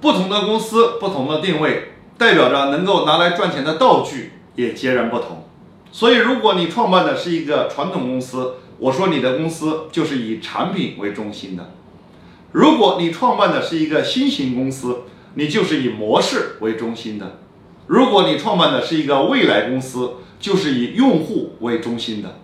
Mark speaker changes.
Speaker 1: 不同的公司不同的定位代表着能够拿来赚钱的道具也截然不同。所以如果你创办的是一个传统公司我说你的公司就是以产品为中心的。如果你创办的是一个新型公司你就是以模式为中心的。如果你创办的是一个未来公司就是以用户为中心的。